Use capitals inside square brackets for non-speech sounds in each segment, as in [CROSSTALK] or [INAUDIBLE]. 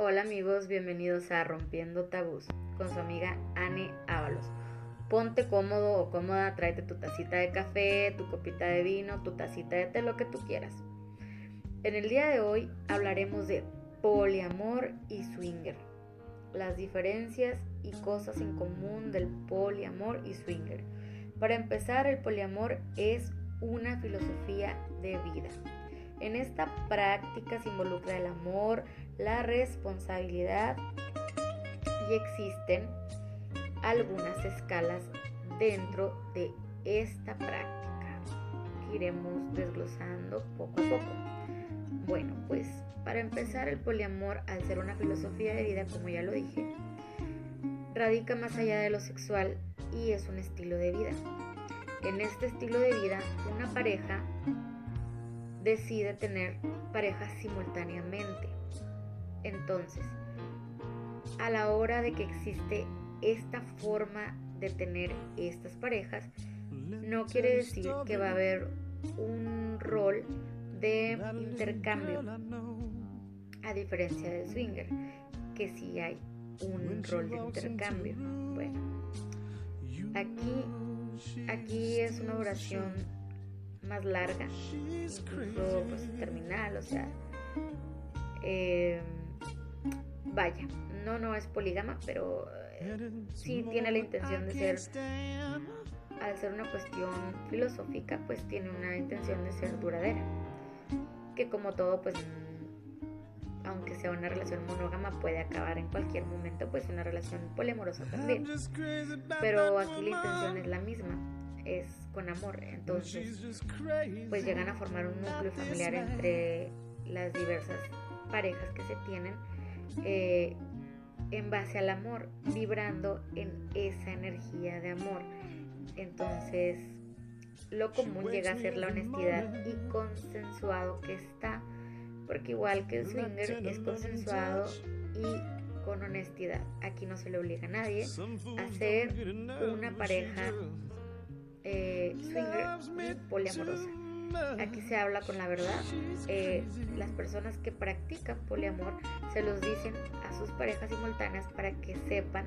Hola amigos, bienvenidos a Rompiendo Tabús con su amiga Annie Ábalos. Ponte cómodo o cómoda, tráete tu tacita de café, tu copita de vino, tu tacita de té, lo que tú quieras. En el día de hoy hablaremos de poliamor y swinger, las diferencias y cosas en común del poliamor y swinger. Para empezar, el poliamor es una filosofía de vida. En esta práctica se involucra el amor, la responsabilidad y existen algunas escalas dentro de esta práctica que iremos desglosando poco a poco. Bueno, pues para empezar el poliamor al ser una filosofía de vida, como ya lo dije, radica más allá de lo sexual y es un estilo de vida. En este estilo de vida, una pareja decide tener parejas simultáneamente. Entonces, a la hora de que existe esta forma de tener estas parejas, no quiere decir que va a haber un rol de intercambio, a diferencia del swinger, que sí hay un rol de intercambio. Bueno, aquí, aquí es una oración más larga, incluso pues, terminal, o sea, eh, vaya, no, no es polígama, pero eh, sí tiene la intención de ser, al ser una cuestión filosófica, pues tiene una intención de ser duradera, que como todo, pues aunque sea una relación monógama, puede acabar en cualquier momento, pues una relación poliamorosa también. Pero aquí la intención es la misma, es con amor. Entonces, pues llegan a formar un núcleo familiar entre las diversas parejas que se tienen eh, en base al amor, vibrando en esa energía de amor. Entonces, lo común llega a ser la honestidad y consensuado que está, porque igual que el swinger es consensuado y con honestidad. Aquí no se le obliga a nadie a ser una pareja eh, swinger poliamorosa. Aquí se habla con la verdad. Eh, las personas que practican poliamor se los dicen a sus parejas simultáneas para que sepan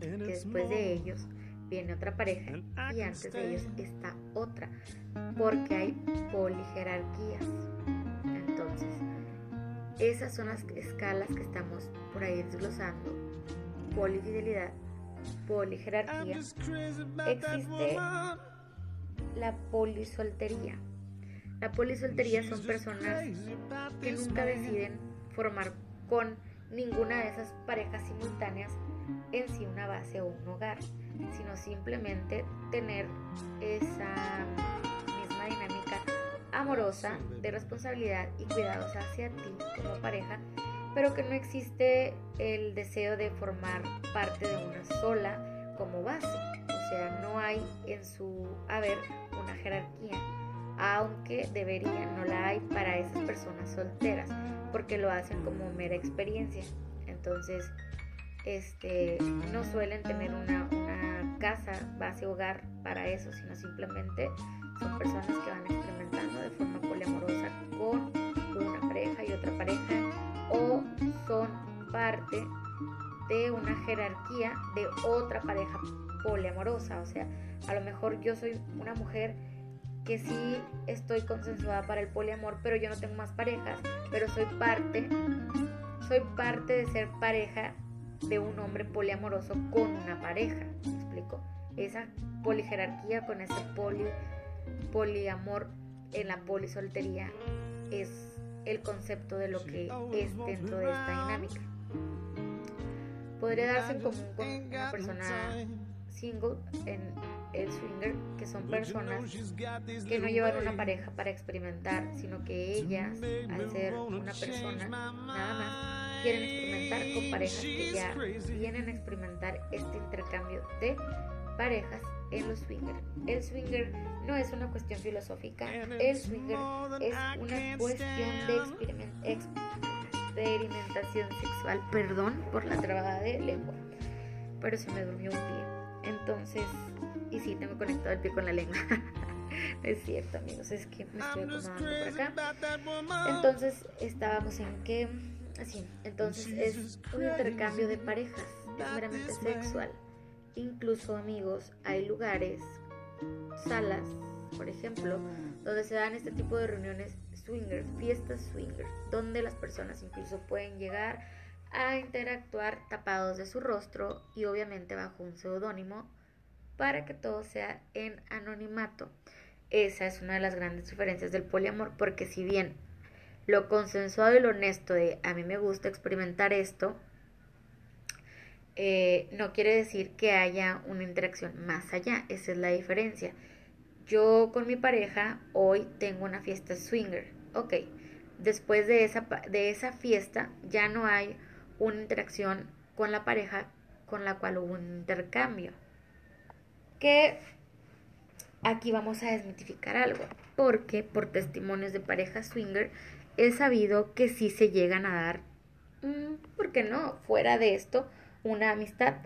que después de ellos viene otra pareja y antes de ellos está otra, porque hay polijerarquías. Entonces, esas son las escalas que estamos por ahí desglosando. Polifidelidad, polijerarquía. Existe la polisoltería. La polisoltería son personas que nunca deciden formar con ninguna de esas parejas simultáneas en sí una base o un hogar, sino simplemente tener esa misma dinámica amorosa de responsabilidad y cuidados hacia ti como pareja, pero que no existe el deseo de formar parte de una sola como base. Sea, no hay en su haber una jerarquía, aunque debería, no la hay para esas personas solteras, porque lo hacen como mera experiencia. Entonces, este, no suelen tener una, una casa, base, hogar para eso, sino simplemente son personas que van experimentando de forma poliamorosa con una pareja y otra pareja o son parte de una jerarquía de otra pareja poliamorosa. O sea, a lo mejor yo soy una mujer que sí estoy consensuada para el poliamor, pero yo no tengo más parejas, pero soy parte, soy parte de ser pareja de un hombre poliamoroso con una pareja. ¿Me explico? Esa polijerarquía con ese poli, poliamor en la polisoltería es el concepto de lo que es dentro de esta dinámica. Podría darse como con una persona single en el swinger, que son personas que no llevan una pareja para experimentar, sino que ellas, al ser una persona nada más, quieren experimentar con parejas que ya vienen a experimentar este intercambio de parejas en los swingers. El swinger no es una cuestión filosófica, el swinger es una cuestión de experimentación sexual. Perdón por la trabada de lengua, pero se me durmió un pie. Entonces, y sí, tengo conectado el pie con la lengua. [LAUGHS] es cierto, amigos, es que me estoy acomodando por acá. Entonces, estábamos en que Así, entonces es un intercambio de parejas, es meramente sexual. Incluso amigos, hay lugares, salas, por ejemplo, donde se dan este tipo de reuniones swingers, fiestas swingers, donde las personas incluso pueden llegar a interactuar tapados de su rostro y obviamente bajo un seudónimo para que todo sea en anonimato. Esa es una de las grandes diferencias del poliamor porque si bien lo consensuado y lo honesto de a mí me gusta experimentar esto, eh, no quiere decir que haya una interacción más allá, esa es la diferencia. Yo con mi pareja hoy tengo una fiesta swinger, ok, después de esa, de esa fiesta ya no hay una interacción con la pareja con la cual hubo un intercambio. Que aquí vamos a desmitificar algo, porque por testimonios de pareja swinger he sabido que sí se llegan a dar, mm, ¿por qué no? Fuera de esto, una amistad,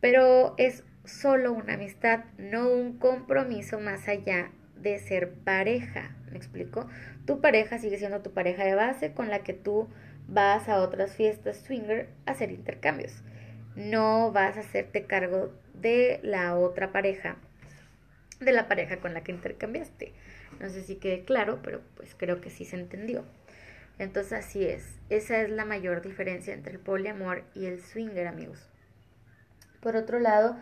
pero es solo una amistad, no un compromiso más allá de ser pareja. ¿Me explico? Tu pareja sigue siendo tu pareja de base con la que tú vas a otras fiestas swinger a hacer intercambios. No vas a hacerte cargo de la otra pareja, de la pareja con la que intercambiaste. No sé si quede claro, pero pues creo que sí se entendió. Entonces así es. Esa es la mayor diferencia entre el poliamor y el swinger, amigos. Por otro lado,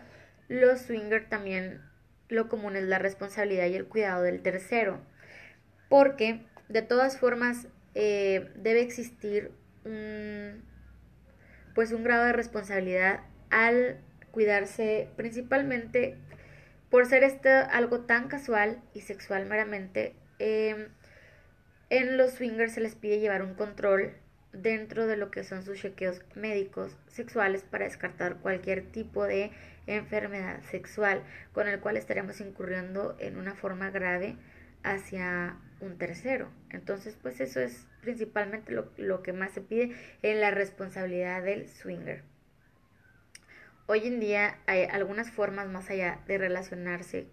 los swinger también lo común es la responsabilidad y el cuidado del tercero. Porque de todas formas eh, debe existir un, pues un grado de responsabilidad al cuidarse principalmente por ser esto algo tan casual y sexual meramente. Em, en los swingers se les pide llevar un control dentro de lo que son sus chequeos médicos sexuales para descartar cualquier tipo de enfermedad sexual con el cual estaríamos incurriendo en una forma grave hacia un tercero. Entonces, pues eso es principalmente lo, lo, que más se pide en la responsabilidad del swinger. Hoy en día hay algunas formas más allá de relacionarse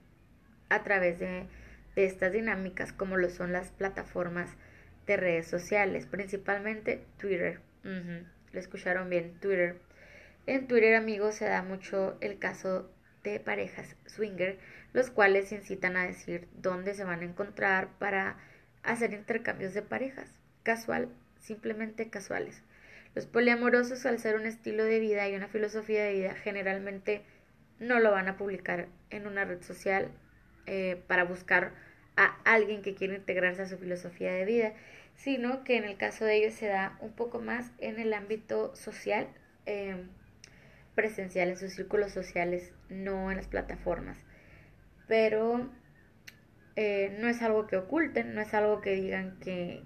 a través de, de estas dinámicas, como lo son las plataformas de redes sociales, principalmente Twitter. Lo escucharon bien, Twitter. En Twitter, amigos, se da mucho el caso de parejas swinger, los cuales incitan a decir dónde se van a encontrar para hacer intercambios de parejas, casual, simplemente casuales. Los poliamorosos, al ser un estilo de vida y una filosofía de vida, generalmente no lo van a publicar en una red social eh, para buscar a alguien que quiere integrarse a su filosofía de vida, sino que en el caso de ellos se da un poco más en el ámbito social, eh, presencial, en sus círculos sociales, no en las plataformas. Pero eh, no es algo que oculten, no es algo que digan que,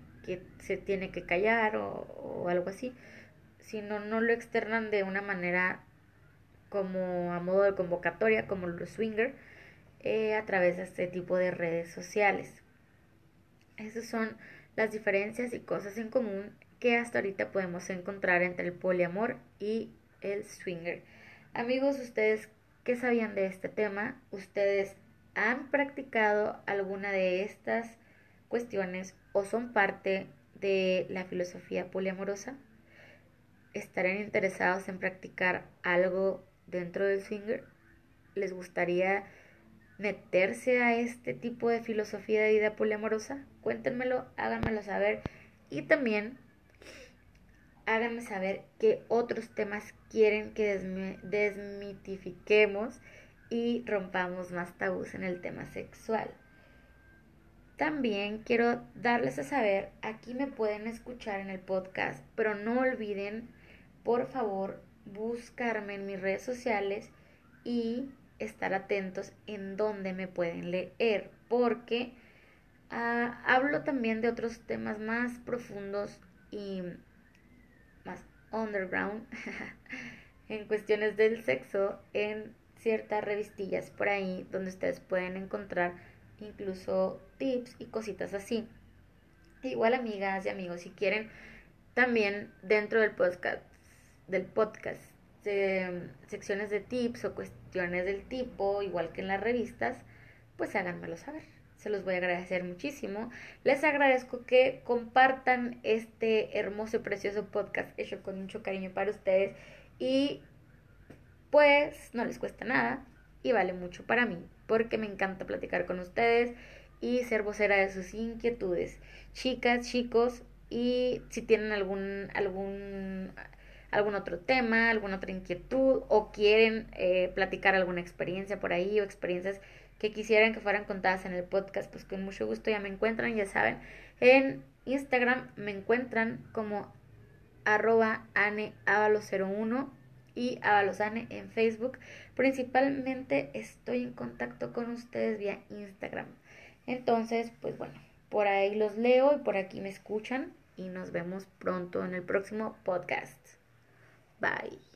se tiene que callar o, algo así, sino no lo externan de una manera como a modo de convocatoria, como los swinger, eh, a través de este tipo de redes sociales. Esas son las diferencias y cosas en común que hasta ahorita podemos encontrar entre el poliamor y el swinger. Amigos, ustedes qué sabían de este tema? ¿Ustedes han practicado alguna de estas cuestiones o son parte de la filosofía poliamorosa? ¿Estarán interesados en practicar algo dentro del swinger? ¿Les gustaría meterse a este tipo de filosofía de vida poliamorosa? Cuéntenmelo, háganmelo saber y también háganme saber qué otros temas quieren que desmitifiquemos y rompamos más tabús en el tema sexual. También quiero darles a saber, aquí me pueden escuchar en el podcast, pero no olviden, por favor, buscarme en mis redes sociales y estar atentos en dónde me pueden leer, porque ah, hablo también de otros temas más profundos y más underground [LAUGHS] en cuestiones del sexo en ciertas revistillas por ahí donde ustedes pueden encontrar incluso tips y cositas así. Igual amigas y amigos, si quieren también dentro del podcast, del podcast, secciones de tips o cuestiones del tipo, igual que en las revistas, pues háganmelo saber. se los voy a agradecer muchísimo. Les agradezco que compartan este hermoso y precioso podcast hecho con mucho cariño para ustedes y pues no les cuesta nada y vale mucho para mí porque me encanta platicar con ustedes y ser vocera de sus inquietudes. Chicas, chicos, y si tienen algún algún algún otro tema, alguna otra inquietud o quieren eh, platicar alguna experiencia por ahí o experiencias que quisieran que fueran contadas en el podcast, pues con mucho gusto ya me encuentran, ya saben. En Instagram me encuentran como arroba aneavalo01 y avalosane en Facebook. Principalmente estoy en contacto con ustedes vía Instagram. Entonces, pues bueno, por ahí los leo y por aquí me escuchan y nos vemos pronto en el próximo podcast. Bye.